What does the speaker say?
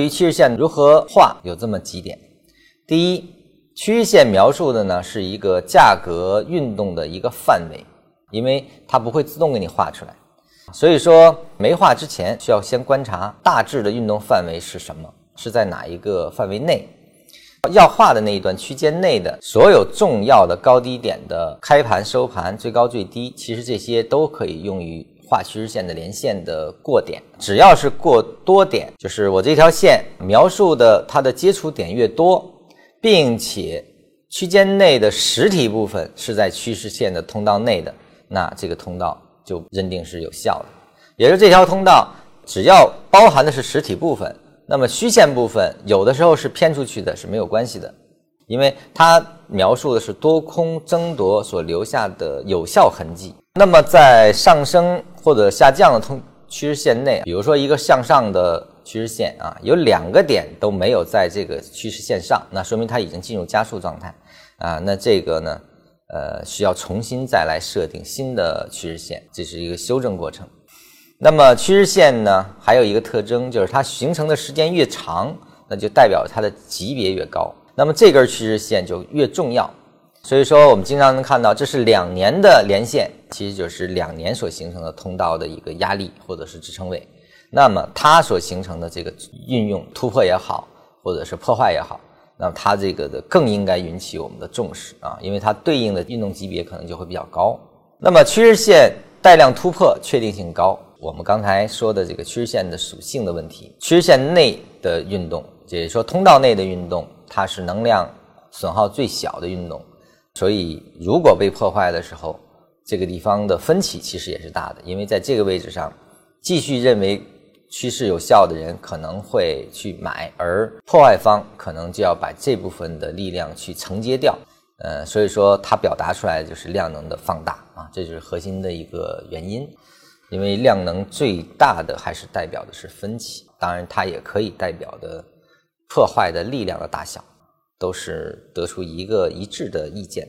对于趋势线如何画，有这么几点。第一，趋势线描述的呢是一个价格运动的一个范围，因为它不会自动给你画出来，所以说没画之前需要先观察大致的运动范围是什么，是在哪一个范围内。要画的那一段区间内的所有重要的高低点的开盘、收盘、最高、最低，其实这些都可以用于画趋势线的连线的过点。只要是过多点，就是我这条线描述的它的接触点越多，并且区间内的实体部分是在趋势线的通道内的，那这个通道就认定是有效的。也就是这条通道只要包含的是实体部分。那么虚线部分有的时候是偏出去的，是没有关系的，因为它描述的是多空争夺所留下的有效痕迹。那么在上升或者下降的通趋势线内，比如说一个向上的趋势线啊，有两个点都没有在这个趋势线上，那说明它已经进入加速状态啊。那这个呢，呃，需要重新再来设定新的趋势线，这是一个修正过程。那么趋势线呢，还有一个特征，就是它形成的时间越长，那就代表它的级别越高。那么这根趋势线就越重要。所以说，我们经常能看到，这是两年的连线，其实就是两年所形成的通道的一个压力或者是支撑位。那么它所形成的这个运用突破也好，或者是破坏也好，那么它这个的更应该引起我们的重视啊，因为它对应的运动级别可能就会比较高。那么趋势线带量突破确定性高。我们刚才说的这个趋势线的属性的问题，趋势线内的运动，也就是说通道内的运动，它是能量损耗最小的运动，所以如果被破坏的时候，这个地方的分歧其实也是大的，因为在这个位置上，继续认为趋势有效的人可能会去买，而破坏方可能就要把这部分的力量去承接掉，呃，所以说它表达出来就是量能的放大啊，这就是核心的一个原因。因为量能最大的还是代表的是分歧，当然它也可以代表的破坏的力量的大小，都是得出一个一致的意见。